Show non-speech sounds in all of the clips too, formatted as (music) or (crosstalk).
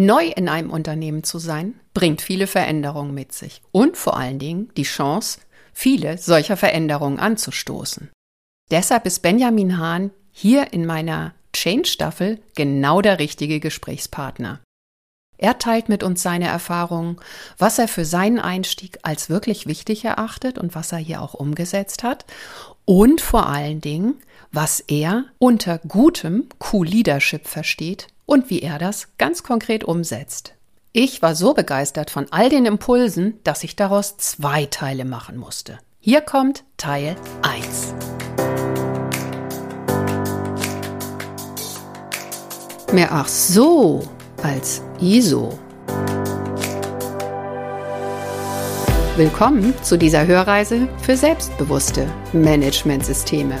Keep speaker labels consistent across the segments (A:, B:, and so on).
A: Neu in einem Unternehmen zu sein, bringt viele Veränderungen mit sich und vor allen Dingen die Chance, viele solcher Veränderungen anzustoßen. Deshalb ist Benjamin Hahn hier in meiner Change-Staffel genau der richtige Gesprächspartner. Er teilt mit uns seine Erfahrungen, was er für seinen Einstieg als wirklich wichtig erachtet und was er hier auch umgesetzt hat und vor allen Dingen, was er unter gutem Q-Leadership versteht und wie er das ganz konkret umsetzt. Ich war so begeistert von all den Impulsen, dass ich daraus zwei Teile machen musste. Hier kommt Teil 1. Mehr ach so als ISO. Willkommen zu dieser Hörreise für selbstbewusste Managementsysteme.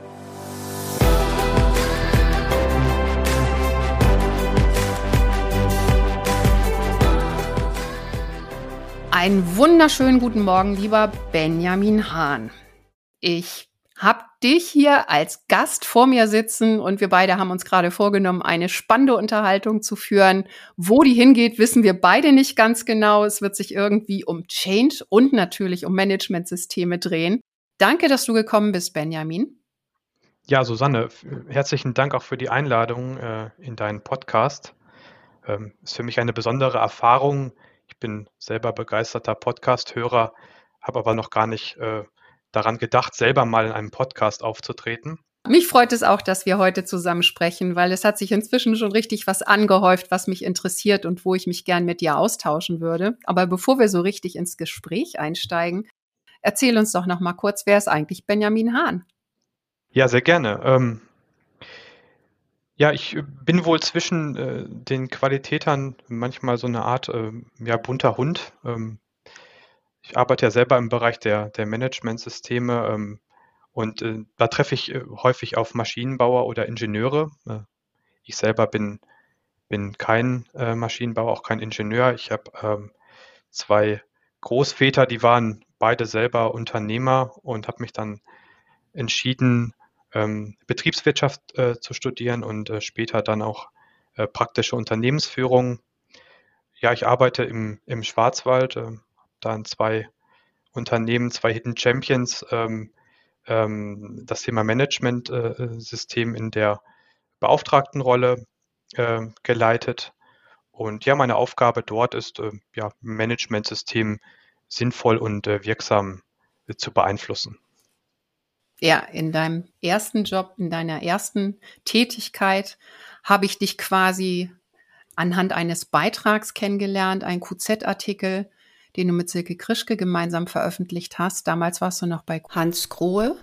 A: Einen wunderschönen guten Morgen, lieber Benjamin Hahn. Ich habe dich hier als Gast vor mir sitzen und wir beide haben uns gerade vorgenommen, eine spannende Unterhaltung zu führen. Wo die hingeht, wissen wir beide nicht ganz genau. Es wird sich irgendwie um Change und natürlich um Managementsysteme drehen. Danke, dass du gekommen bist, Benjamin.
B: Ja, Susanne, herzlichen Dank auch für die Einladung äh, in deinen Podcast. Ähm, ist für mich eine besondere Erfahrung, bin selber begeisterter Podcast-Hörer, habe aber noch gar nicht äh, daran gedacht, selber mal in einem Podcast aufzutreten.
A: Mich freut es auch, dass wir heute zusammen sprechen, weil es hat sich inzwischen schon richtig was angehäuft, was mich interessiert und wo ich mich gern mit dir austauschen würde. Aber bevor wir so richtig ins Gespräch einsteigen, erzähl uns doch noch mal kurz, wer ist eigentlich Benjamin Hahn?
B: Ja, sehr gerne. Ähm, ja, ich äh, bin wohl zwischen äh, den Qualitätern manchmal so eine Art äh, ja, bunter Hund. Ähm, ich arbeite ja selber im Bereich der, der Managementsysteme ähm, und äh, da treffe ich äh, häufig auf Maschinenbauer oder Ingenieure. Äh, ich selber bin, bin kein Maschinenbauer, auch kein Ingenieur. Ich habe ähm, zwei Großväter, die waren beide selber Unternehmer und habe mich dann entschieden, ähm, Betriebswirtschaft äh, zu studieren und äh, später dann auch äh, praktische Unternehmensführung. Ja, ich arbeite im, im Schwarzwald, äh, da in zwei Unternehmen, zwei Hidden Champions, ähm, ähm, das Thema Management-System äh, in der Beauftragtenrolle äh, geleitet. Und ja, meine Aufgabe dort ist, äh, ja, Managementsystem sinnvoll und äh, wirksam äh, zu beeinflussen
A: ja, in deinem ersten Job, in deiner ersten Tätigkeit habe ich dich quasi anhand eines Beitrags kennengelernt, ein QZ-Artikel, den du mit Silke Krischke gemeinsam veröffentlicht hast. Damals warst du noch bei Hans Grohe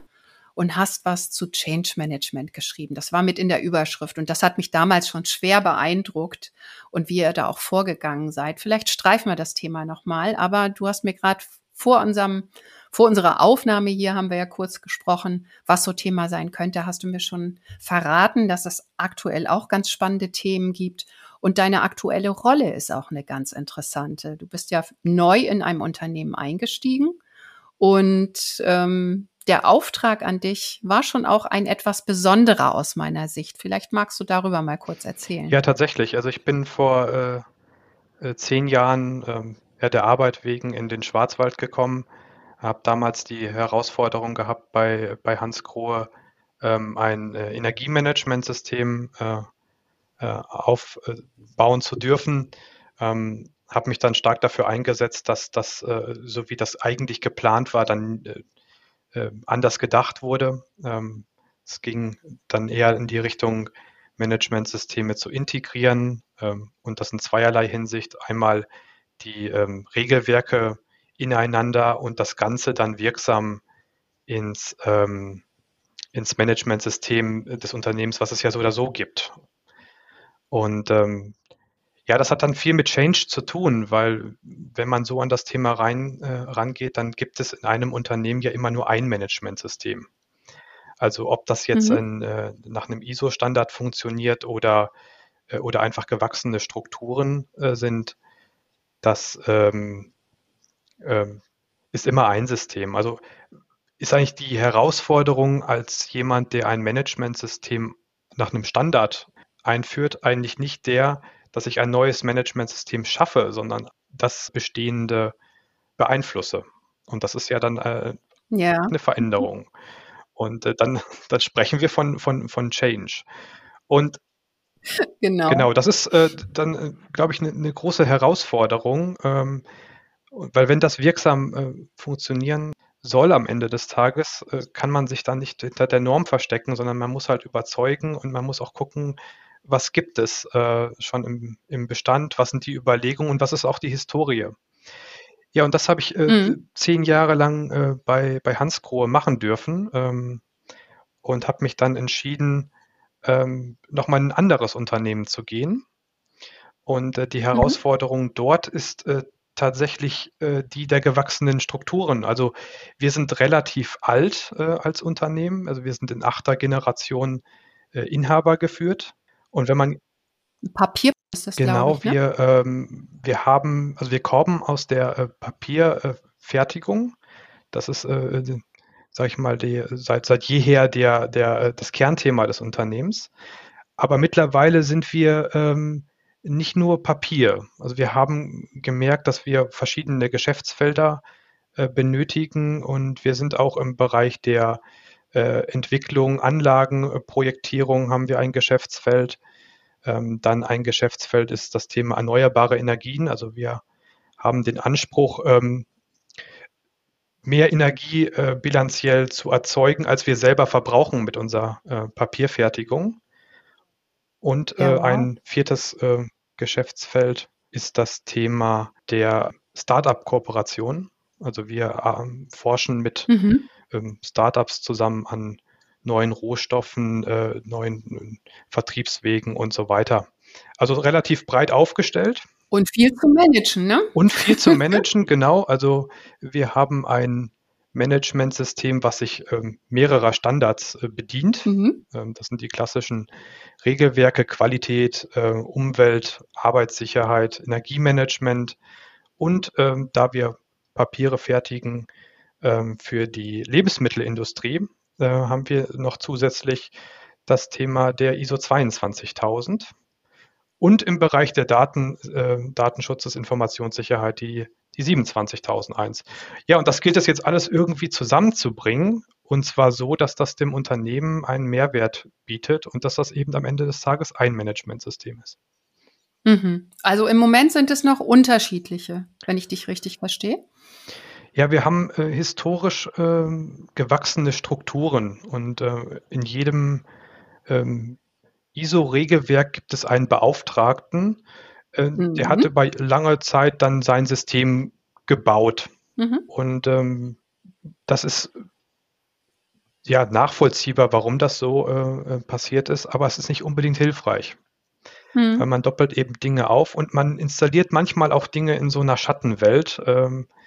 A: und hast was zu Change Management geschrieben. Das war mit in der Überschrift und das hat mich damals schon schwer beeindruckt und wie ihr da auch vorgegangen seid. Vielleicht streifen wir das Thema nochmal, aber du hast mir gerade vor unserem vor unserer Aufnahme hier haben wir ja kurz gesprochen, was so Thema sein könnte. Hast du mir schon verraten, dass es aktuell auch ganz spannende Themen gibt. Und deine aktuelle Rolle ist auch eine ganz interessante. Du bist ja neu in einem Unternehmen eingestiegen und ähm, der Auftrag an dich war schon auch ein etwas besonderer aus meiner Sicht. Vielleicht magst du darüber mal kurz erzählen.
B: Ja, tatsächlich. Also ich bin vor äh, äh zehn Jahren ähm, ja, der Arbeit wegen in den Schwarzwald gekommen habe damals die Herausforderung gehabt, bei, bei Hans Grohe ähm, ein äh, Energiemanagementsystem äh, äh, aufbauen zu dürfen. Ähm, habe mich dann stark dafür eingesetzt, dass das, äh, so wie das eigentlich geplant war, dann äh, äh, anders gedacht wurde. Ähm, es ging dann eher in die Richtung, Managementsysteme zu integrieren ähm, und das in zweierlei Hinsicht. Einmal die ähm, Regelwerke ineinander und das Ganze dann wirksam ins, ähm, ins Managementsystem des Unternehmens, was es ja so oder so gibt. Und ähm, ja, das hat dann viel mit Change zu tun, weil wenn man so an das Thema rein, äh, rangeht, dann gibt es in einem Unternehmen ja immer nur ein Managementsystem. Also ob das jetzt
A: Mhm.
B: ein, äh, nach einem ISO-Standard funktioniert oder, äh, oder einfach gewachsene Strukturen äh, sind, das ähm, ähm, ist immer ein System. Also ist eigentlich die Herausforderung als jemand, der ein Managementsystem nach einem Standard einführt, eigentlich nicht der, dass ich ein neues Managementsystem schaffe, sondern das bestehende beeinflusse. Und das ist ja dann äh,
A: Ja.
B: eine Veränderung. Und äh, dann, (laughs) dann sprechen wir von, von, von Change. Und (laughs)
A: Genau.
B: genau, das ist äh, dann, äh, glaube ich, eine ne große Herausforderung, ähm, weil wenn das wirksam äh, funktionieren soll am Ende des Tages, äh, kann man sich dann nicht hinter der Norm verstecken, sondern man muss halt überzeugen und man muss auch gucken, was gibt es äh, schon im, im Bestand, was sind die Überlegungen und was ist auch die Historie. Ja, und das habe ich äh,
A: Mhm.
B: zehn Jahre lang äh, bei, bei Hansgrohe machen dürfen ähm, und habe mich dann entschieden, ähm, nochmal in ein anderes Unternehmen zu gehen. Und äh, die
A: Mhm.
B: Herausforderung dort ist äh, tatsächlich äh, die der gewachsenen Strukturen. Also wir sind relativ alt äh, als Unternehmen, also wir sind in achter Generation äh, Inhaber geführt. Und wenn man
A: Papier ist das,
B: Genau,
A: ich, ne?
B: wir, ähm, wir haben, also wir kommen aus der äh, Papierfertigung. Das ist, äh, die- sag ich mal, die, seit, seit jeher der, der, äh, das Kernthema des Unternehmens. Aber mittlerweile sind wir ähm, nicht nur Papier. Also wir haben gemerkt, dass wir verschiedene Geschäftsfelder äh, benötigen und wir sind auch im Bereich der äh, Entwicklung, Anlagenprojektierung haben wir ein Geschäftsfeld. Ähm, dann ein Geschäftsfeld ist das Thema erneuerbare Energien. Also wir haben den Anspruch, ähm, mehr Energie äh, bilanziell zu erzeugen, als wir selber verbrauchen mit unserer äh, Papierfertigung. Und
A: Ja,
B: äh,
A: wow.
B: ein viertes äh, Geschäftsfeld ist das Thema der Startup-Kooperation. Also wir ähm, forschen mit
A: Mhm.
B: ähm, Startups zusammen an neuen Rohstoffen, äh, neuen Vertriebswegen und so weiter. Also relativ breit aufgestellt
A: Und viel zu managen, ne?
B: und viel zu managen, (laughs) genau. Also wir haben ein Managementsystem, was sich ähm, mehrerer Standards äh, bedient.
A: Mhm.
B: Ähm, das sind die klassischen Regelwerke, Qualität, äh, Umwelt, Arbeitssicherheit, Energiemanagement und ähm, da wir Papiere fertigen ähm, für die Lebensmittelindustrie, äh, haben wir noch zusätzlich das Thema der ISO 22000 und im Bereich der Daten, äh, Datenschutzes, Informationssicherheit die, die 27001. Ja, und das gilt es jetzt alles irgendwie zusammenzubringen und zwar so, dass das dem Unternehmen einen Mehrwert bietet und dass das eben am Ende des Tages ein Managementsystem ist.
A: Mhm. Also im Moment sind es noch unterschiedliche, wenn ich dich richtig verstehe.
B: Ja, wir haben äh, historisch ähm, gewachsene Strukturen und äh, in jedem ähm, ISO-Regelwerk gibt es einen Beauftragten, äh, der
A: Mhm.
B: hatte bei langer Zeit dann sein System gebaut.
A: Mhm.
B: Und ähm, das ist ja nachvollziehbar, warum das so äh, äh, passiert ist, aber es ist nicht unbedingt hilfreich, weil
A: Mhm.
B: man doppelt eben Dinge auf und man installiert manchmal auch Dinge in so einer Schattenwelt, ähm, äh,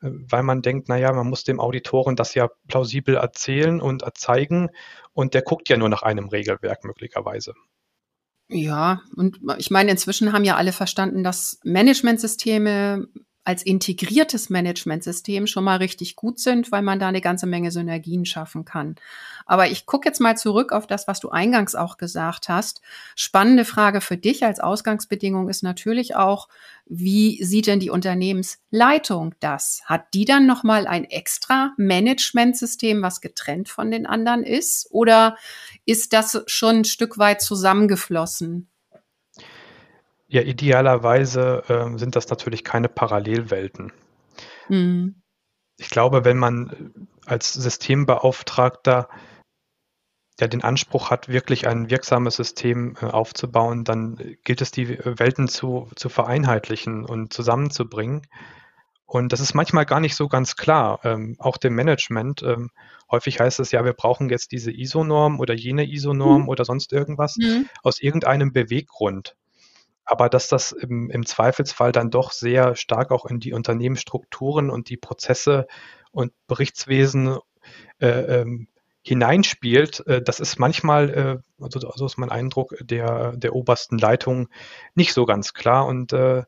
B: weil man denkt, naja, man muss dem Auditoren das ja plausibel erzählen und zeigen und der guckt ja nur nach einem Regelwerk möglicherweise.
A: Ja, und ich meine, inzwischen haben ja alle verstanden, dass Managementsysteme als integriertes Managementsystem schon mal richtig gut sind, weil man da eine ganze Menge Synergien schaffen kann. Aber ich gucke jetzt mal zurück auf das, was du eingangs auch gesagt hast. Spannende Frage für dich als Ausgangsbedingung ist natürlich auch, wie sieht denn die Unternehmensleitung das? Hat die dann noch mal ein extra Managementsystem, was getrennt von den anderen ist? Oder ist das schon ein Stück weit zusammengeflossen?
B: Ja, idealerweise ähm, sind das natürlich keine Parallelwelten.
A: Mhm.
B: Ich glaube, wenn man äh, als Systembeauftragter ja den Anspruch hat, wirklich ein wirksames System äh, aufzubauen, dann äh, gilt es, die Welten zu, zu vereinheitlichen und zusammenzubringen. Und das ist manchmal gar nicht so ganz klar, ähm, auch dem Management. Ähm, häufig heißt es ja, wir brauchen jetzt diese ISO-Norm oder jene ISO-Norm
A: Mhm.
B: oder sonst irgendwas
A: Mhm.
B: aus irgendeinem Beweggrund. Aber dass das im, im Zweifelsfall dann doch sehr stark auch in die Unternehmensstrukturen und die Prozesse und Berichtswesen äh, ähm, hineinspielt, äh, das ist manchmal, äh, also, also ist mein Eindruck, der, der obersten Leitung nicht so ganz klar. Und äh,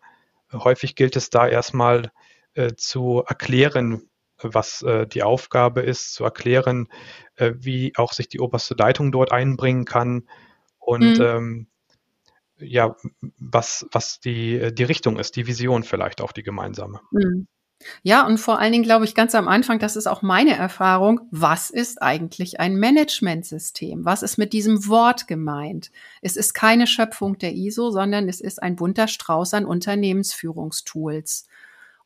B: häufig gilt es da erstmal äh, zu erklären, was äh, die Aufgabe ist, zu erklären, wie auch sich die oberste Leitung dort einbringen kann und mhm. ähm, ja, was, was die, die Richtung ist, die Vision vielleicht auch die gemeinsame.
A: Mhm. Ja, und vor allen Dingen glaube ich ganz am Anfang, das ist auch meine Erfahrung, was ist eigentlich ein Managementsystem? Was ist mit diesem Wort gemeint? Es ist keine Schöpfung der ISO, sondern es ist ein bunter Strauß an Unternehmensführungstools.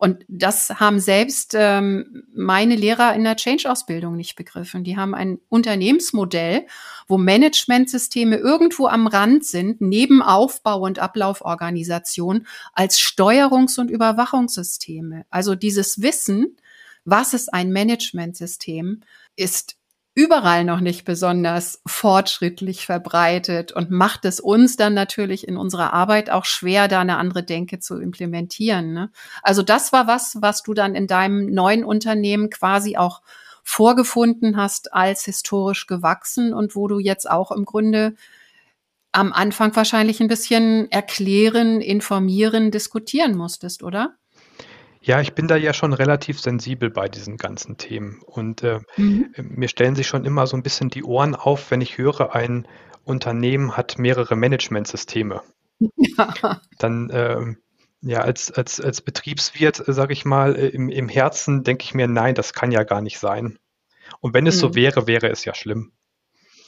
A: Und das haben selbst ähm, meine Lehrer in der Change-Ausbildung nicht begriffen. Die haben ein Unternehmensmodell, wo Managementsysteme irgendwo am Rand sind, neben Aufbau- und Ablauforganisation, als Steuerungs- und Überwachungssysteme. Also dieses Wissen, was ist ein Managementsystem, ist überall noch nicht besonders fortschrittlich verbreitet und macht es uns dann natürlich in unserer Arbeit auch schwer, da eine andere Denke zu implementieren. Ne? Also das war was, was du dann in deinem neuen Unternehmen quasi auch vorgefunden hast als historisch gewachsen und wo du jetzt auch im Grunde am Anfang wahrscheinlich ein bisschen erklären, informieren, diskutieren musstest, oder?
B: Ja, ich bin da ja schon relativ sensibel bei diesen ganzen Themen. Und äh, mhm. Äh, mir stellen sich schon immer so ein bisschen die Ohren auf, wenn ich höre, ein Unternehmen hat mehrere Managementsysteme. Ja. (laughs) Dann, äh, ja, als, als, als Betriebswirt, äh, sage ich mal, äh, im, im Herzen denke ich mir, nein, das kann ja gar nicht sein. Und wenn es mhm. so wäre, wäre es ja schlimm.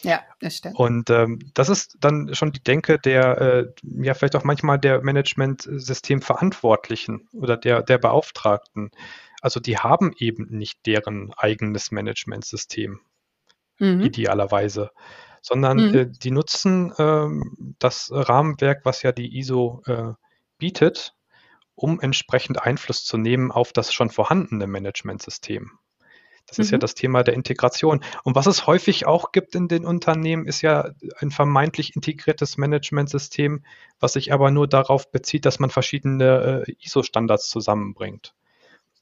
A: Ja, das stimmt.
B: Und ähm, das ist dann schon die Denke der, äh, ja, vielleicht auch manchmal der Managementsystemverantwortlichen oder der, der Beauftragten. Also die haben eben nicht deren eigenes Managementsystem, mhm. idealerweise, sondern mhm. äh, die nutzen äh, das Rahmenwerk, was ja die ISO äh, bietet, um entsprechend Einfluss zu nehmen auf das schon vorhandene Managementsystem. Das mhm. ist ja mhm. das Thema der Integration. Und was es häufig auch gibt in den Unternehmen, ist ja ein vermeintlich integriertes Managementsystem, was sich aber nur darauf bezieht, dass man verschiedene äh, ISO-Standards zusammenbringt.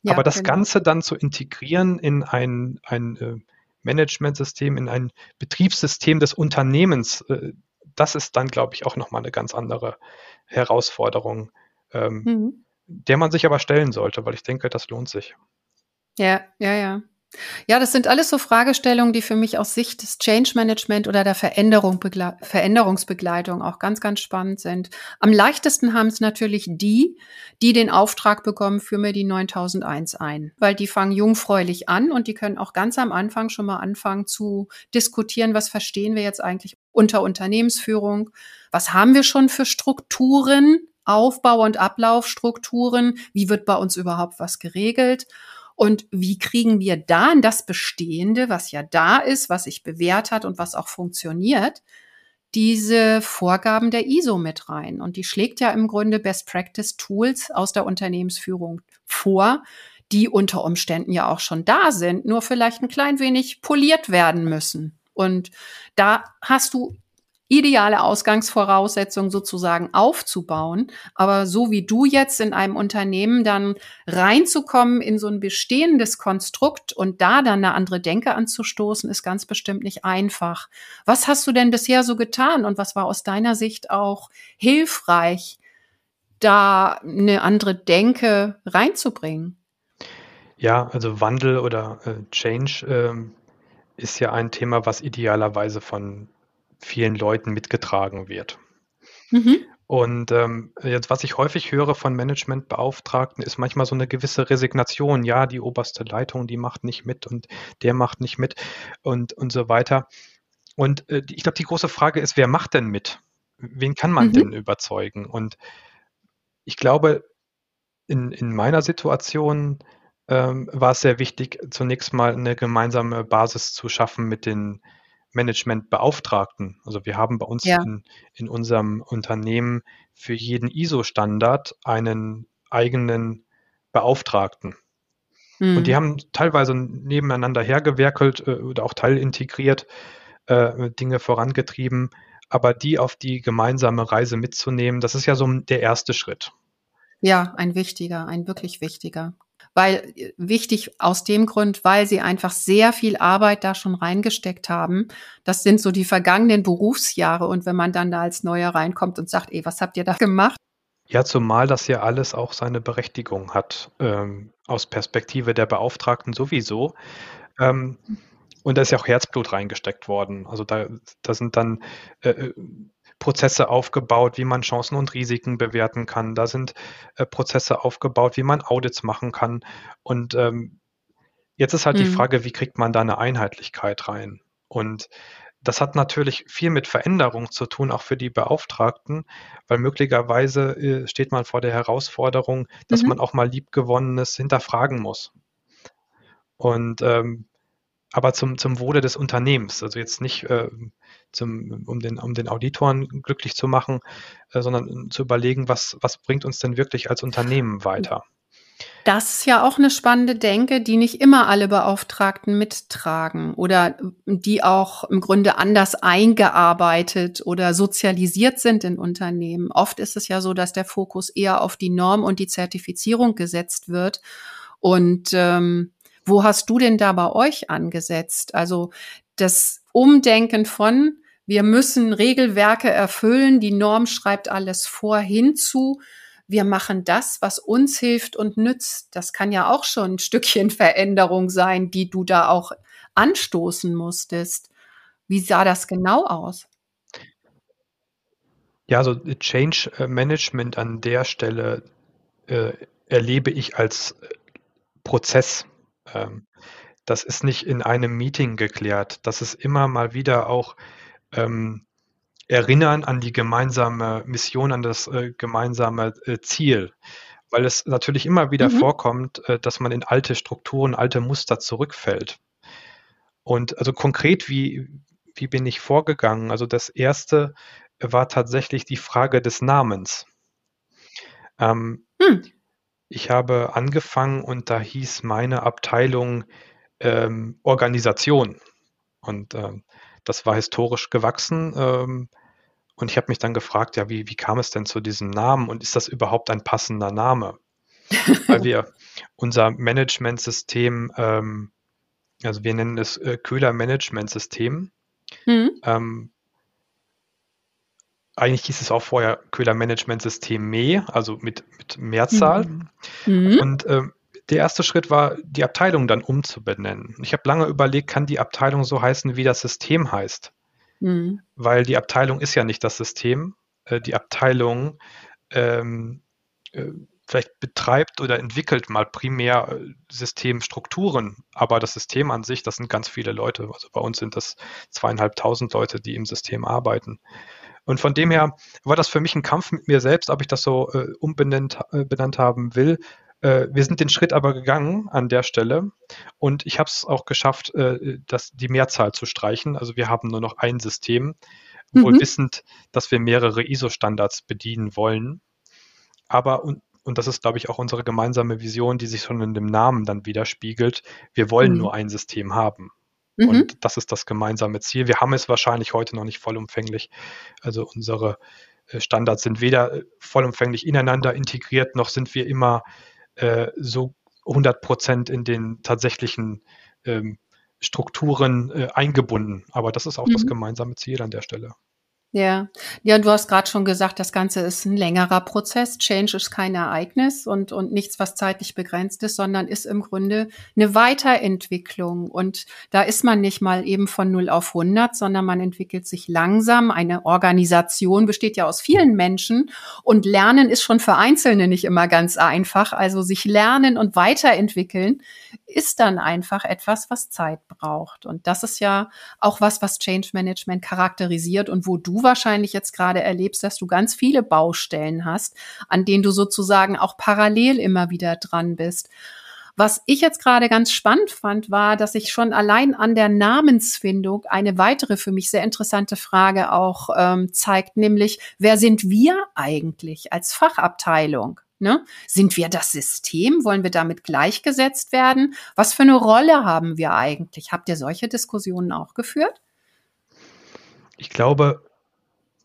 B: Ja, aber das genau. Ganze dann zu integrieren in ein, ein äh, Managementsystem, in ein Betriebssystem des Unternehmens, äh, das ist dann, glaube ich, auch nochmal eine ganz andere Herausforderung, ähm, mhm. der man sich aber stellen sollte, weil ich denke, das lohnt sich.
A: Ja, ja, ja. Ja, das sind alles so Fragestellungen, die für mich aus Sicht des Change Management oder der Veränderung Veränderungsbegleitung auch ganz, ganz spannend sind. Am leichtesten haben es natürlich die, die den Auftrag bekommen, für mir die 9001 ein, weil die fangen jungfräulich an und die können auch ganz am Anfang schon mal anfangen zu diskutieren, was verstehen wir jetzt eigentlich unter Unternehmensführung, was haben wir schon für Strukturen, Aufbau- und Ablaufstrukturen, wie wird bei uns überhaupt was geregelt und wie kriegen wir da in das Bestehende, was ja da ist, was sich bewährt hat und was auch funktioniert, diese Vorgaben der ISO mit rein? Und die schlägt ja im Grunde Best Practice Tools aus der Unternehmensführung vor, die unter Umständen ja auch schon da sind, nur vielleicht ein klein wenig poliert werden müssen. Und da hast du ideale Ausgangsvoraussetzung sozusagen aufzubauen. Aber so wie du jetzt in einem Unternehmen dann reinzukommen in so ein bestehendes Konstrukt und da dann eine andere Denke anzustoßen, ist ganz bestimmt nicht einfach. Was hast du denn bisher so getan und was war aus deiner Sicht auch hilfreich, da eine andere Denke reinzubringen?
B: Ja, also Wandel oder äh, Change äh, ist ja ein Thema, was idealerweise von vielen Leuten mitgetragen wird. Mhm. Und ähm, jetzt, was ich häufig höre von Managementbeauftragten, ist manchmal so eine gewisse Resignation. Ja, die oberste Leitung, die macht nicht mit und der macht nicht mit und, und so weiter. Und äh, ich glaube, die große Frage ist, wer macht denn mit? Wen kann man mhm. denn überzeugen? Und ich glaube, in, in meiner Situation ähm, war es sehr wichtig, zunächst mal eine gemeinsame Basis zu schaffen mit den Managementbeauftragten. Also wir haben bei uns ja. in, in unserem Unternehmen für jeden ISO-Standard einen eigenen Beauftragten. Mhm. Und die hm. haben teilweise nebeneinander hergewerkelt äh, oder auch teilintegriert äh, Dinge vorangetrieben. Aber die auf die gemeinsame Reise mitzunehmen, das ist ja so der erste Schritt.
A: Ja, ein wichtiger, ein wirklich wichtiger. Weil äh, wichtig aus dem Grund, weil sie einfach sehr viel Arbeit da schon reingesteckt haben. Das sind so die vergangenen Berufsjahre und wenn man dann da als Neuer reinkommt und sagt, ey, was habt ihr da gemacht?
B: Ja, zumal das ja alles auch seine Berechtigung hat, ähm, aus Perspektive der Beauftragten sowieso. Ähm, und da ist ja auch Herzblut reingesteckt worden. Also da, da sind dann äh, äh Prozesse aufgebaut, wie man Chancen und Risiken bewerten kann. Da sind äh, Prozesse aufgebaut, wie man Audits machen kann. Und ähm, jetzt ist halt mhm. die Frage, wie kriegt man da eine Einheitlichkeit rein? Und das hat natürlich viel mit Veränderung zu tun, auch für die Beauftragten, weil möglicherweise äh, steht man vor der Herausforderung, dass mhm. man auch mal liebgewonnenes hinterfragen muss. Und ähm, aber zum, zum Wohle des Unternehmens, also jetzt nicht äh, zum, um, den, um den Auditoren glücklich zu machen, äh, sondern zu überlegen, was, was bringt uns denn wirklich als Unternehmen weiter.
A: Das ist ja auch eine spannende Denke, die nicht immer alle Beauftragten mittragen oder die auch im Grunde anders eingearbeitet oder sozialisiert sind in Unternehmen. Oft ist es ja so, dass der Fokus eher auf die Norm und die Zertifizierung gesetzt wird. Und ähm, wo hast du denn da bei euch angesetzt? Also das Umdenken von, wir müssen Regelwerke erfüllen, die Norm schreibt alles vor, hinzu, wir machen das, was uns hilft und nützt. Das kann ja auch schon ein Stückchen Veränderung sein, die du da auch anstoßen musstest. Wie sah das genau aus?
B: Ja, also Change Management an der Stelle äh, erlebe ich als äh, Prozess. Ähm, das ist nicht in einem Meeting geklärt. Das ist immer mal wieder auch ähm, Erinnern an die gemeinsame Mission, an das äh, gemeinsame äh, Ziel. Weil es natürlich immer wieder mhm. vorkommt, äh, dass man in alte Strukturen, alte Muster zurückfällt. Und also konkret, wie, wie bin ich vorgegangen? Also das erste war tatsächlich die Frage des Namens. Ähm, hm. Ich habe angefangen und da hieß meine Abteilung ähm, Organisation. Und ähm, das war historisch gewachsen. Ähm, und ich habe mich dann gefragt, ja, wie, wie kam es denn zu diesem Namen und ist das überhaupt ein passender Name? (laughs) Weil wir unser Managementsystem, ähm, also wir nennen es äh, Köhler Managementsystem. Mhm. Ähm, eigentlich hieß es auch vorher Köhler Managementsystem Me, also mit, mit Mehrzahl. Mhm. mhm. Und ähm, der erste Schritt war, die Abteilung dann umzubenennen. Ich habe lange überlegt, kann die Abteilung so heißen, wie das System heißt? Mhm. Weil die Abteilung ist ja nicht das System. Äh, die Abteilung ähm, äh, vielleicht betreibt oder entwickelt mal primär äh, Systemstrukturen, aber das System an sich, das sind ganz viele Leute. Also bei uns sind das zweieinhalbtausend Leute, die im System arbeiten. Und von dem her war das für mich ein Kampf mit mir selbst, ob ich das so äh, umbenannt äh, benannt haben will. Äh, wir sind den Schritt aber gegangen an der Stelle und ich habe es auch geschafft, äh, das, die Mehrzahl zu streichen. Also wir haben nur noch ein System, wohl mhm. wissend, dass wir mehrere ISO-Standards bedienen wollen. Aber und, und das ist, glaube ich, auch unsere gemeinsame Vision, die sich schon in dem Namen dann widerspiegelt. Wir wollen mhm. nur ein System haben. Mhm. Und das ist das gemeinsame Ziel. Wir haben es wahrscheinlich heute noch nicht vollumfänglich. Also unsere äh, Standards sind weder äh, vollumfänglich ineinander integriert, noch sind wir immer äh, so 100 Prozent in den tatsächlichen ähm, Strukturen äh, eingebunden. Aber das ist auch mhm. das gemeinsame Ziel an der Stelle.
A: Ja, ja, du hast gerade schon gesagt, das Ganze ist ein längerer Prozess. Change ist kein Ereignis und, und nichts, was zeitlich begrenzt ist, sondern ist im Grunde eine Weiterentwicklung. Und da ist man nicht mal eben von 0 auf 100, sondern man entwickelt sich langsam. Eine Organisation besteht ja aus vielen Menschen und Lernen ist schon für Einzelne nicht immer ganz einfach. Also sich lernen und weiterentwickeln ist dann einfach etwas, was Zeit braucht. Und das ist ja auch was, was Change Management charakterisiert und wo du wahrscheinlich jetzt gerade erlebst, dass du ganz viele Baustellen hast, an denen du sozusagen auch parallel immer wieder dran bist. Was ich jetzt gerade ganz spannend fand, war, dass ich schon allein an der Namensfindung eine weitere für mich sehr interessante Frage auch ähm, zeigt, nämlich wer sind wir eigentlich als Fachabteilung? Ne? Sind wir das System? Wollen wir damit gleichgesetzt werden? Was für eine Rolle haben wir eigentlich? Habt ihr solche Diskussionen auch geführt?
B: Ich glaube,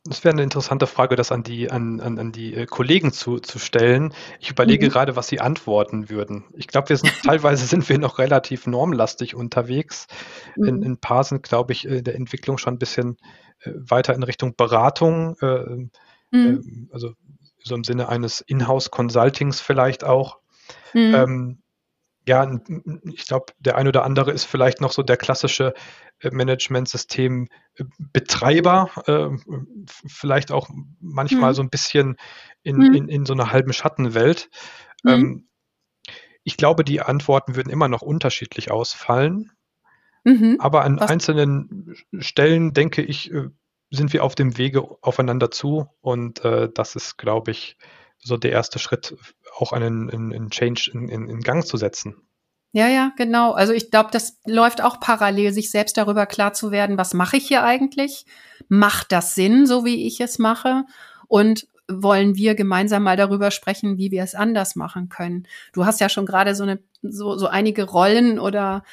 B: das wäre eine interessante Frage, das an die, an, an, an die äh, Kollegen zu, zu stellen. Ich überlege mhm. gerade, was sie antworten würden. Ich glaube, wir sind (laughs) teilweise sind wir noch relativ normlastig unterwegs. Mhm. In, in paar sind, glaube ich, in der Entwicklung schon ein bisschen äh, weiter in Richtung Beratung, äh, mhm. äh, also so im Sinne eines Inhouse-Consultings vielleicht auch. Mhm. Ähm, ja, ich glaube, der ein oder andere ist vielleicht noch so der klassische äh, Managementsystem-Betreiber, äh, vielleicht auch manchmal mhm. so ein bisschen in, mhm. in, in so einer halben Schattenwelt. Mhm. Ähm, ich glaube, die Antworten würden immer noch unterschiedlich ausfallen. Mhm. Aber an Was? einzelnen Stellen, denke ich, äh, sind wir auf dem Wege aufeinander zu. Und äh, das ist, glaube ich, so der erste Schritt, auch einen, einen Change in, in Gang zu setzen.
A: Ja, ja, genau. Also ich glaube, das läuft auch parallel, sich selbst darüber klar zu werden, was mache ich hier eigentlich? Macht das Sinn, so wie ich es mache? Und wollen wir gemeinsam mal darüber sprechen, wie wir es anders machen können? Du hast ja schon gerade so eine so, so einige Rollen oder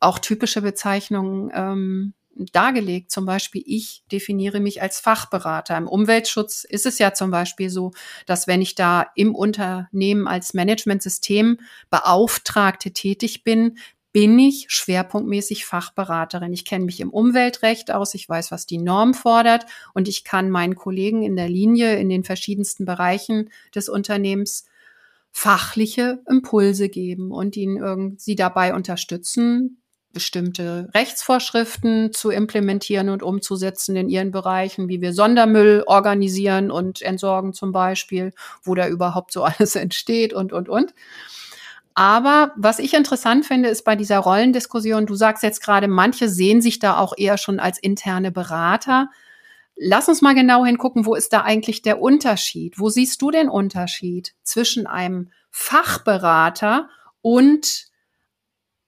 A: auch typische Bezeichnungen ähm, dargelegt. Zum Beispiel, ich definiere mich als Fachberater. Im Umweltschutz ist es ja zum Beispiel so, dass wenn ich da im Unternehmen als Managementsystem Beauftragte tätig bin, bin ich schwerpunktmäßig Fachberaterin. Ich kenne mich im Umweltrecht aus, ich weiß, was die Norm fordert und ich kann meinen Kollegen in der Linie in den verschiedensten Bereichen des Unternehmens fachliche Impulse geben und ihnen irgendwie dabei unterstützen, bestimmte Rechtsvorschriften zu implementieren und umzusetzen in ihren Bereichen, wie wir Sondermüll organisieren und entsorgen zum Beispiel, wo da überhaupt so (laughs) alles entsteht und, und, und. Aber was ich interessant finde, ist bei dieser Rollendiskussion, du sagst jetzt gerade, manche sehen sich da auch eher schon als interne Berater. Lass uns mal genau hingucken, wo ist da eigentlich der Unterschied? Wo siehst du den Unterschied zwischen einem Fachberater und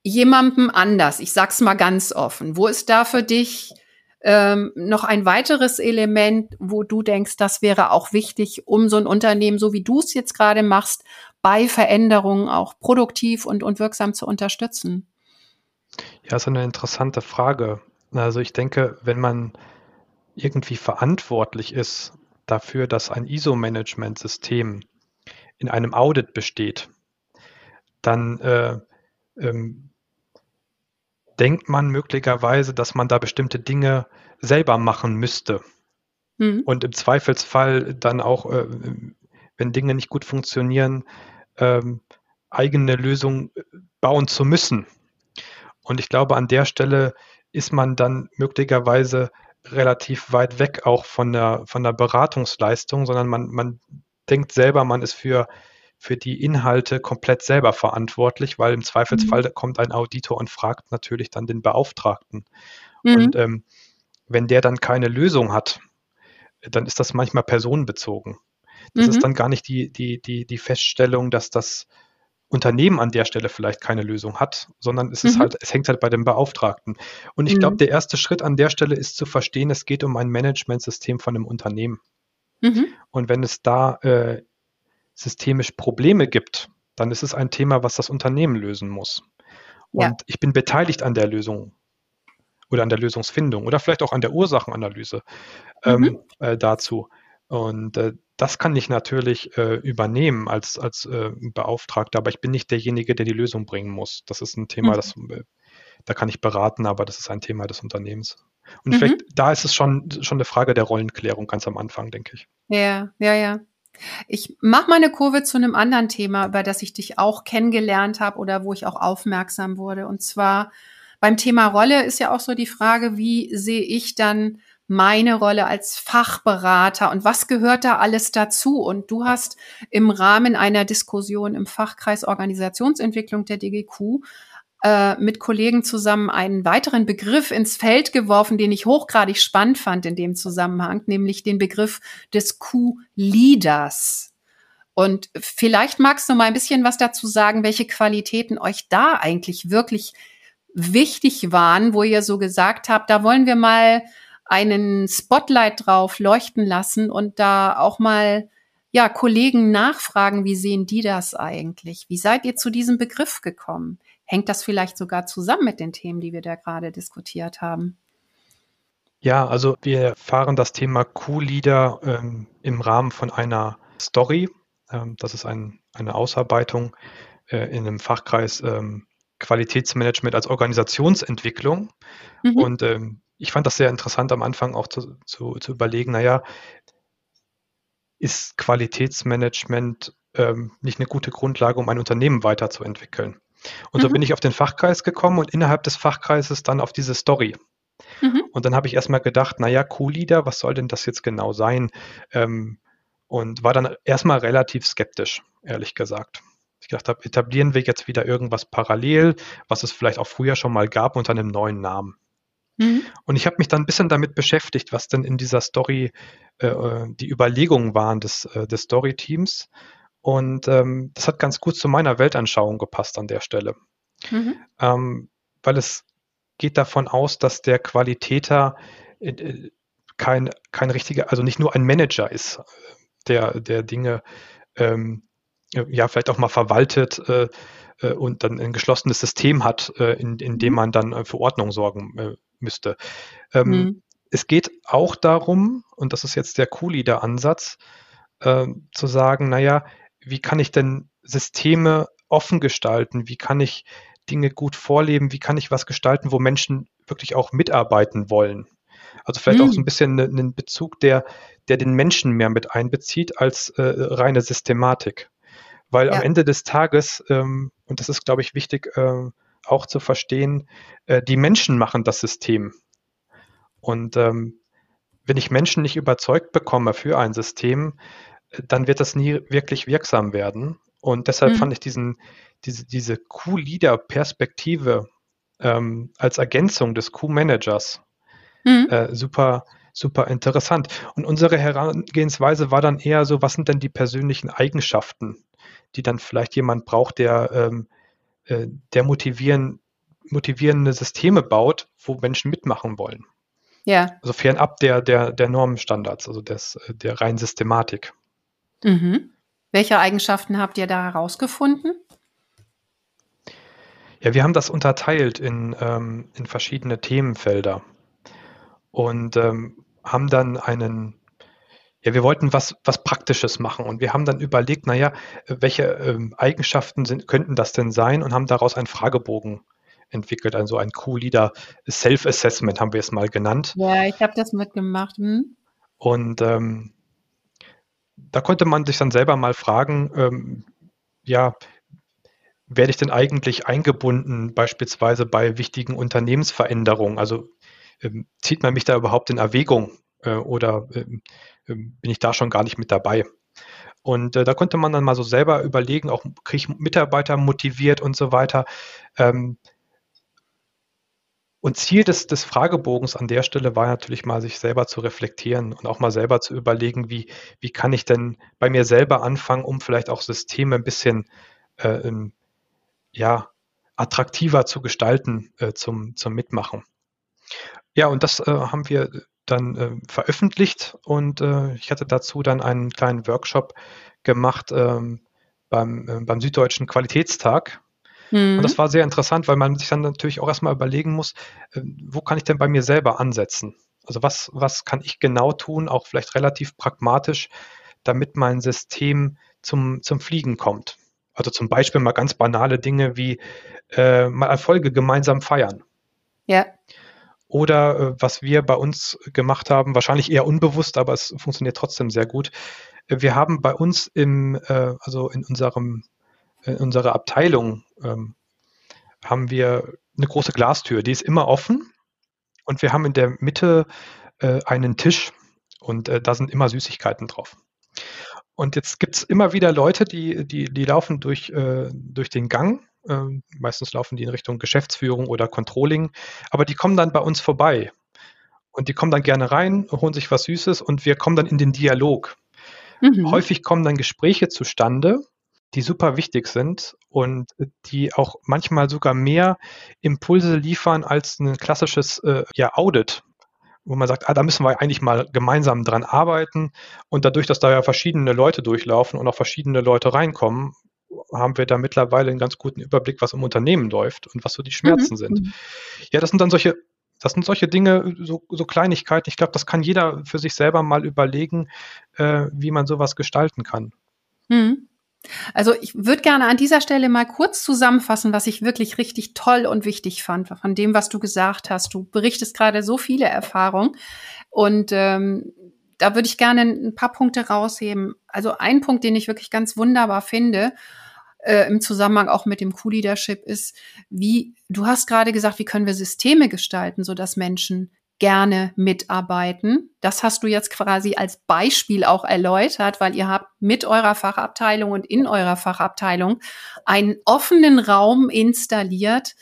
A: jemandem anders? Ich sag's mal ganz offen. Wo ist da für dich ähm, noch ein weiteres Element, wo du denkst, das wäre auch wichtig, um so ein Unternehmen, so wie du es jetzt gerade machst, bei Veränderungen auch produktiv und, und wirksam zu unterstützen?
B: Ja, ist eine interessante Frage. Also ich denke, wenn man irgendwie verantwortlich ist dafür, dass ein ISO-Management-System in einem Audit besteht, dann äh, ähm, denkt man möglicherweise, dass man da bestimmte Dinge selber machen müsste. Mhm. Und im Zweifelsfall dann auch, äh, wenn Dinge nicht gut funktionieren, ähm, eigene Lösungen bauen zu müssen. Und ich glaube, an der Stelle ist man dann möglicherweise relativ weit weg auch von der, von der Beratungsleistung, sondern man, man denkt selber, man ist für für die Inhalte komplett selber verantwortlich, weil im Zweifelsfall mhm. kommt ein Auditor und fragt natürlich dann den Beauftragten. Mhm. Und ähm, wenn der dann keine Lösung hat, dann ist das manchmal personenbezogen. Das mhm. ist dann gar nicht die, die, die, die Feststellung, dass das Unternehmen an der Stelle vielleicht keine Lösung hat, sondern es ist mhm. halt, es hängt halt bei dem Beauftragten. Und ich glaube, mhm. der erste Schritt an der Stelle ist zu verstehen, es geht um ein Managementsystem von einem Unternehmen. Mhm. Und wenn es da äh, systemisch Probleme gibt, dann ist es ein Thema, was das Unternehmen lösen muss. Und ja. ich bin beteiligt an der Lösung oder an der Lösungsfindung oder vielleicht auch an der Ursachenanalyse ähm, mhm. äh, dazu. Und äh, das kann ich natürlich äh, übernehmen als, als äh, Beauftragter, aber ich bin nicht derjenige, der die Lösung bringen muss. Das ist ein Thema, mhm. das, äh, da kann ich beraten, aber das ist ein Thema des Unternehmens. Und mhm. vielleicht, da ist es schon, schon eine Frage der Rollenklärung ganz am Anfang, denke ich.
A: Ja, ja, ja. Ich mache meine Kurve zu einem anderen Thema, über das ich dich auch kennengelernt habe oder wo ich auch aufmerksam wurde. Und zwar beim Thema Rolle ist ja auch so die Frage, wie sehe ich dann meine Rolle als Fachberater und was gehört da alles dazu? Und du hast im Rahmen einer Diskussion im Fachkreis Organisationsentwicklung der DGQ äh, mit Kollegen zusammen einen weiteren Begriff ins Feld geworfen, den ich hochgradig spannend fand in dem Zusammenhang, nämlich den Begriff des Q-Leaders. Und vielleicht magst du mal ein bisschen was dazu sagen, welche Qualitäten euch da eigentlich wirklich wichtig waren, wo ihr so gesagt habt, da wollen wir mal einen Spotlight drauf leuchten lassen und da auch mal ja, Kollegen nachfragen, wie sehen die das eigentlich? Wie seid ihr zu diesem Begriff gekommen? Hängt das vielleicht sogar zusammen mit den Themen, die wir da gerade diskutiert haben?
B: Ja, also wir fahren das Thema Q-Leader ähm, im Rahmen von einer Story. Ähm, das ist ein, eine Ausarbeitung äh, in einem Fachkreis ähm, Qualitätsmanagement als Organisationsentwicklung. Mhm. Und ähm, ich fand das sehr interessant am Anfang auch zu, zu, zu überlegen, naja, ist Qualitätsmanagement ähm, nicht eine gute Grundlage, um ein Unternehmen weiterzuentwickeln? Und mhm. so bin ich auf den Fachkreis gekommen und innerhalb des Fachkreises dann auf diese Story. Mhm. Und dann habe ich erstmal gedacht, naja, Co-Leader, was soll denn das jetzt genau sein? Ähm, und war dann erstmal relativ skeptisch, ehrlich gesagt. Ich gedacht habe, etablieren wir jetzt wieder irgendwas parallel, was es vielleicht auch früher schon mal gab unter einem neuen Namen. Mhm. Und ich habe mich dann ein bisschen damit beschäftigt, was denn in dieser Story äh, äh die Überlegungen waren des, äh, des Story-Teams. Und ähm, das hat ganz gut zu meiner Weltanschauung gepasst an der Stelle. Mhm. Ähm, weil es geht davon aus, dass der Qualitäter äh, äh, kein, kein richtiger, also nicht nur ein Manager ist, der, der Dinge ähm, ja vielleicht auch mal verwaltet äh, äh, und dann ein geschlossenes System hat, äh, in, in dem mhm. man dann äh, für Ordnung sorgen äh, müsste. Ähm, mhm. Es geht auch darum, und das ist jetzt der Q-Leader-Ansatz, äh, zu sagen, naja, wie kann ich denn Systeme offen gestalten? Wie kann ich Dinge gut vorleben? Wie kann ich was gestalten, wo Menschen wirklich auch mitarbeiten wollen? Also vielleicht mhm. auch so ein bisschen ne, einen Bezug, der, der den Menschen mehr mit einbezieht als äh, reine Systematik. Weil ja. am Ende des Tages, ähm, und das ist, glaube ich, wichtig äh, auch zu verstehen, äh, die Menschen machen das System. Und ähm, wenn ich Menschen nicht überzeugt bekomme für ein System, dann wird das nie wirklich wirksam werden. Und deshalb mhm. fand ich diesen, diese, diese Q-Leader-Perspektive ähm, als Ergänzung des Q-Managers mhm. äh, super, super interessant. Und unsere Herangehensweise war dann eher so, was sind denn die persönlichen Eigenschaften, die dann vielleicht jemand braucht, der, ähm, äh, der motivieren, motivierende Systeme baut, wo Menschen mitmachen wollen. Ja. Also fernab der, der, der Normenstandards, also des, der reinen Systematik.
A: Mhm. Welche Eigenschaften habt ihr da herausgefunden?
B: Ja, wir haben das unterteilt in, ähm, in verschiedene Themenfelder und ähm, haben dann einen, ja, wir wollten was, was Praktisches machen und wir haben dann überlegt, naja, welche ähm, Eigenschaften sind, könnten das denn sein und haben daraus einen Fragebogen entwickelt, also ein Q-Leader Self-Assessment haben wir es mal genannt.
A: Ja, ich habe das mitgemacht. Hm?
B: Und ähm, da konnte man sich dann selber mal fragen, ähm, ja, werde ich denn eigentlich eingebunden, beispielsweise bei wichtigen Unternehmensveränderungen? Also ähm, zieht man mich da überhaupt in Erwägung äh, oder ähm, ähm, bin ich da schon gar nicht mit dabei? Und äh, da konnte man dann mal so selber überlegen, auch kriege ich Mitarbeiter motiviert und so weiter. Ähm, und Ziel des, des Fragebogens an der Stelle war natürlich mal, sich selber zu reflektieren und auch mal selber zu überlegen, wie, wie kann ich denn bei mir selber anfangen, um vielleicht auch Systeme ein bisschen äh, ja, attraktiver zu gestalten äh, zum, zum Mitmachen. Ja, und das äh, haben wir dann äh, veröffentlicht und äh, ich hatte dazu dann einen kleinen Workshop gemacht ähm, beim, äh, beim Süddeutschen Qualitätstag Mhm. Und das war sehr interessant, weil man sich dann natürlich auch erstmal überlegen muss, äh, wo kann ich denn bei mir selber ansetzen? Also was, was kann ich genau tun, auch vielleicht relativ pragmatisch, damit mein System zum, zum Fliegen kommt? Also zum Beispiel mal ganz banale Dinge wie äh, mal Erfolge gemeinsam feiern. Ja. Oder äh, was wir bei uns gemacht haben, wahrscheinlich eher unbewusst, aber es funktioniert trotzdem sehr gut. Wir haben bei uns im, äh, also in unserem in unserer Abteilung ähm, haben wir eine große Glastür, die ist immer offen und wir haben in der Mitte äh, einen Tisch und äh, da sind immer Süßigkeiten drauf. Und jetzt gibt es immer wieder Leute, die, die, die laufen durch, äh, durch den Gang. Ähm, meistens laufen die in Richtung Geschäftsführung oder Controlling, aber die kommen dann bei uns vorbei. Und die kommen dann gerne rein, holen sich was Süßes und wir kommen dann in den Dialog. Mhm. Häufig kommen dann Gespräche zustande, die super wichtig sind und die auch manchmal sogar mehr Impulse liefern als ein klassisches äh, ja, Audit, wo man sagt, ah, da müssen wir eigentlich mal gemeinsam dran arbeiten. Und dadurch, dass da ja verschiedene Leute durchlaufen und auch verschiedene Leute reinkommen, haben wir da mittlerweile einen ganz guten Überblick, was im Unternehmen läuft und was so die Schmerzen mhm. sind. Ja, das sind dann solche das sind solche Dinge, so, so Kleinigkeiten. Ich glaube, das kann jeder für sich selber mal überlegen, äh, wie man sowas gestalten kann.
A: Hm. Also ich würde gerne an dieser Stelle mal kurz zusammenfassen, was ich wirklich richtig toll und wichtig fand von dem, was du gesagt hast. Du berichtest gerade so viele Erfahrungen und ähm, da würde ich gerne ein paar Punkte rausheben. Also ein Punkt, den ich wirklich ganz wunderbar finde, äh, im Zusammenhang auch mit dem Q-Leadership ist, wie, du hast gerade gesagt, wie können wir Systeme gestalten, sodass Menschen gerne mitarbeiten. Das hast du jetzt quasi als Beispiel auch erläutert, weil ihr habt mit eurer Fachabteilung und in eurer Fachabteilung einen offenen Raum installiert,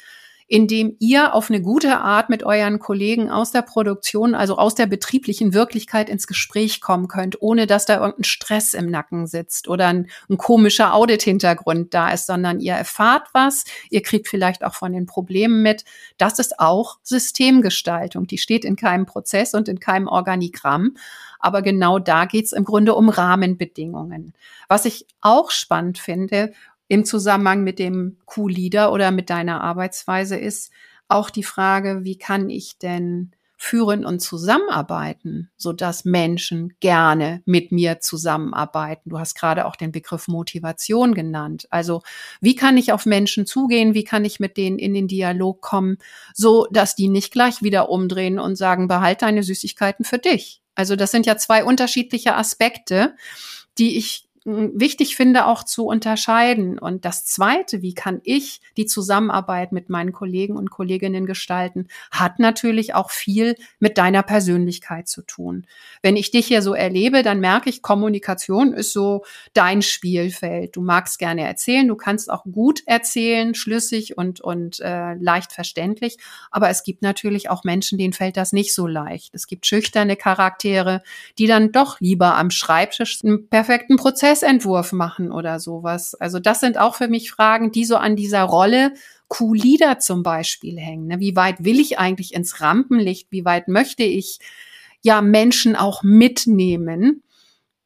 A: indem ihr auf eine gute Art mit euren Kollegen aus der Produktion, also aus der betrieblichen Wirklichkeit ins Gespräch kommen könnt, ohne dass da irgendein Stress im Nacken sitzt oder ein, ein komischer Audit-Hintergrund da ist, sondern ihr erfahrt was, ihr kriegt vielleicht auch von den Problemen mit. Das ist auch Systemgestaltung. Die steht in keinem Prozess und in keinem Organigramm. Aber genau da geht's im Grunde um Rahmenbedingungen. Was ich auch spannend finde, im Zusammenhang mit dem Q-Leader oder mit deiner Arbeitsweise ist auch die Frage, wie kann ich denn führen und zusammenarbeiten, so dass Menschen gerne mit mir zusammenarbeiten. Du hast gerade auch den Begriff Motivation genannt. Also, wie kann ich auf Menschen zugehen? Wie kann ich mit denen in den Dialog kommen, so dass die nicht gleich wieder umdrehen und sagen, behalt deine Süßigkeiten für dich? Also, das sind ja zwei unterschiedliche Aspekte, die ich wichtig finde, auch zu unterscheiden. Und das Zweite, wie kann ich die Zusammenarbeit mit meinen Kollegen und Kolleginnen gestalten, hat natürlich auch viel mit deiner Persönlichkeit zu tun. Wenn ich dich hier so erlebe, dann merke ich, Kommunikation ist so dein Spielfeld. Du magst gerne erzählen, du kannst auch gut erzählen, schlüssig und, und äh, leicht verständlich. Aber es gibt natürlich auch Menschen, denen fällt das nicht so leicht. Es gibt schüchterne Charaktere, die dann doch lieber am Schreibtisch einen perfekten Prozess Prozessentwurf machen oder sowas. Also das sind auch für mich Fragen, die so an dieser Rolle Q-Leader zum Beispiel hängen. Ne? Wie weit will ich eigentlich ins Rampenlicht? Wie weit möchte ich ja Menschen auch mitnehmen?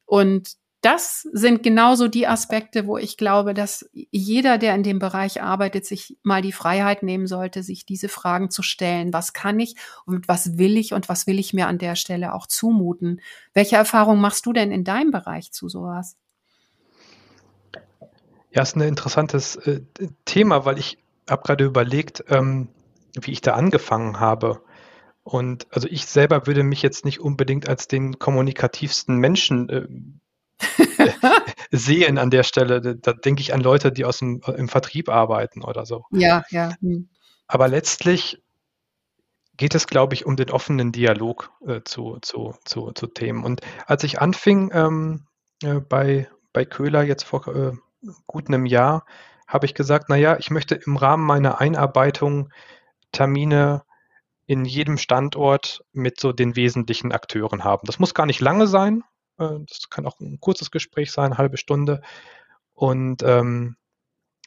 A: Und das sind genauso die Aspekte, wo ich glaube, dass jeder, der in dem Bereich arbeitet, sich mal die Freiheit nehmen sollte, sich diese Fragen zu stellen. Was kann ich und was will ich und was will ich mir an der Stelle auch zumuten? Welche Erfahrung machst du denn in deinem Bereich zu sowas?
B: Ja, ist ein interessantes äh, Thema, weil ich habe gerade überlegt, ähm, wie ich da angefangen habe. Und also ich selber würde mich jetzt nicht unbedingt als den kommunikativsten Menschen äh, (laughs) sehen an der Stelle. Da, denke ich an Leute, die aus dem im Vertrieb arbeiten oder so.
A: Ja, ja. Hm.
B: Aber letztlich geht es, glaube ich, um den offenen Dialog äh, zu, zu, zu, zu Themen. Und als ich anfing ähm, äh, bei, bei Köhler jetzt vor äh, gut einem Jahr habe ich gesagt, naja, ich möchte im Rahmen meiner Einarbeitung Termine in jedem Standort mit so den wesentlichen Akteuren haben. Das muss gar nicht lange sein. Äh, das kann auch ein kurzes Gespräch sein, eine halbe Stunde. Und ähm,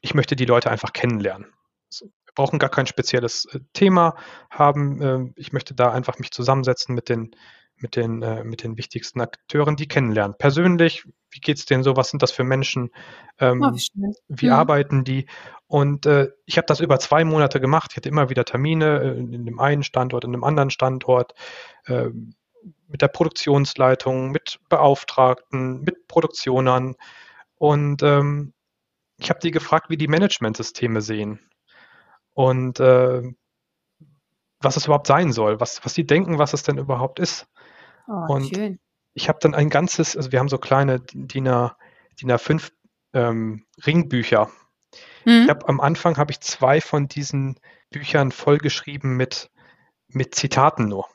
B: ich möchte die Leute einfach kennenlernen. Wir brauchen gar kein spezielles äh, Thema haben. Äh, ich möchte da einfach mich zusammensetzen mit den mit den, äh, mit den wichtigsten Akteuren, die kennenlernen. Persönlich, wie geht es denen so? Was sind das für Menschen? Ähm, oh, wie, wie mhm. arbeiten die? Und äh, ich habe das über zwei Monate gemacht. Ich hatte immer wieder Termine äh, in dem einen Standort, in dem anderen Standort, äh, mit der Produktionsleitung, mit Beauftragten, mit Produktionern. Und ähm, ich habe die gefragt, wie die Managementsysteme sehen. Und äh, was es überhaupt sein soll, was, was die denken, was es denn überhaupt ist. Oh, und schön. ich habe dann ein ganzes, also wir haben so kleine DIN, A, DIN A5 ähm, Ringbücher. Mhm. Ich hab, am Anfang habe ich zwei von diesen Büchern vollgeschrieben mit, mit Zitaten nur.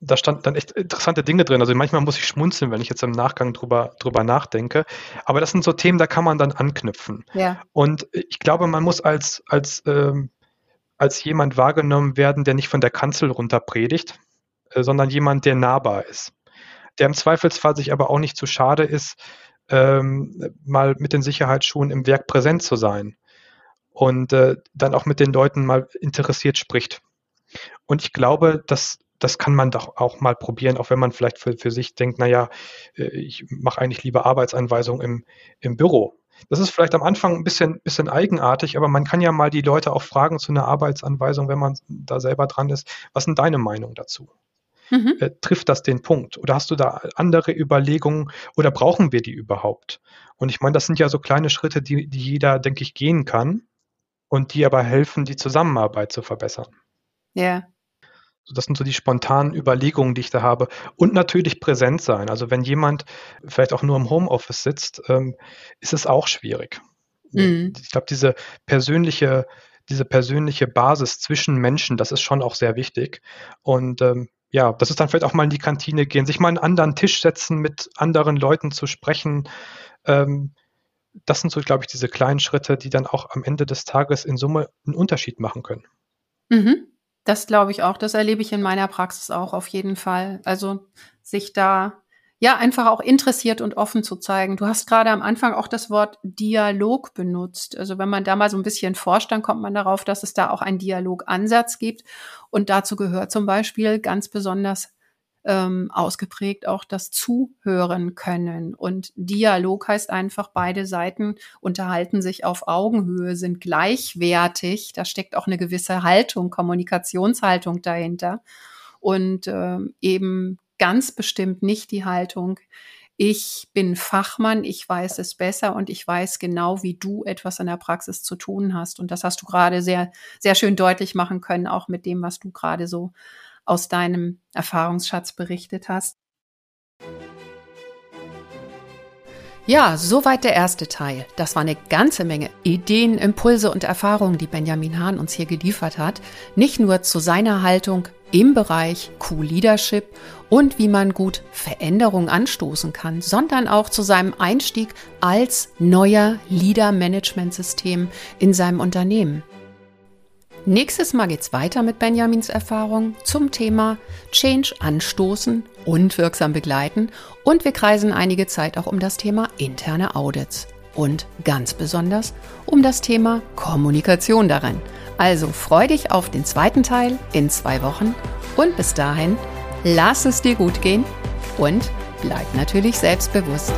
B: Da standen dann echt interessante Dinge drin. Also manchmal muss ich schmunzeln, wenn ich jetzt im Nachgang drüber, drüber nachdenke. Aber das sind so Themen, da kann man dann anknüpfen. Ja. Und ich glaube, man muss als, als, ähm, als jemand wahrgenommen werden, der nicht von der Kanzel runter predigt, sondern jemand, der nahbar ist. Der im Zweifelsfall sich aber auch nicht zu schade ist, ähm, mal mit den Sicherheitsschuhen im Werk präsent zu sein und äh, dann auch mit den Leuten mal interessiert spricht. Und ich glaube, dass das kann man doch auch mal probieren, auch wenn man vielleicht für, für sich denkt, naja, äh, ich mache eigentlich lieber Arbeitsanweisungen im, im Büro. Das ist vielleicht am Anfang ein bisschen, bisschen eigenartig, aber man kann ja mal die Leute auch fragen zu einer Arbeitsanweisung, wenn man da selber dran ist. Was sind deine Meinung dazu? Mhm. Äh, trifft das den Punkt? Oder hast du da andere Überlegungen oder brauchen wir die überhaupt? Und ich meine, das sind ja so kleine Schritte, die, die jeder, denke ich, gehen kann und die aber helfen, die Zusammenarbeit zu verbessern.
A: Ja.
B: Das sind so die spontanen Überlegungen, die ich da habe. Und natürlich präsent sein. Also wenn jemand vielleicht auch nur im Homeoffice sitzt, ähm, ist es auch schwierig. Mhm. Ich glaube, diese persönliche, diese persönliche Basis zwischen Menschen, das ist schon auch sehr wichtig. Und ähm, ja, das ist dann vielleicht auch mal in die Kantine gehen, sich mal einen anderen Tisch setzen, mit anderen Leuten zu sprechen. Ähm, das sind so, glaube ich, diese kleinen Schritte, die dann auch am Ende des Tages in Summe einen Unterschied machen können.
A: Mhm. Das glaube ich auch. Das erlebe ich in meiner Praxis auch auf jeden Fall. Also sich da ja einfach auch interessiert und offen zu zeigen. Du hast gerade am Anfang auch das Wort Dialog benutzt. Also wenn man da mal so ein bisschen forscht, dann kommt man darauf, dass es da auch einen Dialogansatz gibt. Und dazu gehört zum Beispiel ganz besonders ähm, ausgeprägt auch das Zuhören können. Und Dialog heißt einfach, beide Seiten unterhalten sich auf Augenhöhe, sind gleichwertig. Da steckt auch eine gewisse Haltung, Kommunikationshaltung dahinter. Und ähm, eben ganz bestimmt nicht die Haltung, ich bin Fachmann, ich weiß es besser und ich weiß genau, wie du etwas in der Praxis zu tun hast. Und das hast du gerade sehr, sehr schön deutlich machen können, auch mit dem, was du gerade so aus deinem Erfahrungsschatz berichtet hast. Ja, soweit der erste Teil. Das war eine ganze Menge Ideen, Impulse und Erfahrungen, die Benjamin Hahn uns hier geliefert hat. Nicht nur zu seiner Haltung im Bereich Q-Leadership und wie man gut Veränderungen anstoßen kann, sondern auch zu seinem Einstieg als neuer Leader-Management-System in seinem Unternehmen. Nächstes Mal geht's weiter mit Benjamins Erfahrung zum Thema Change anstoßen und wirksam begleiten und wir kreisen einige Zeit auch um das Thema interne Audits und ganz besonders um das Thema Kommunikation darin. Also freu dich auf den zweiten Teil in zwei Wochen und bis dahin lass es dir gut gehen und bleib natürlich selbstbewusst.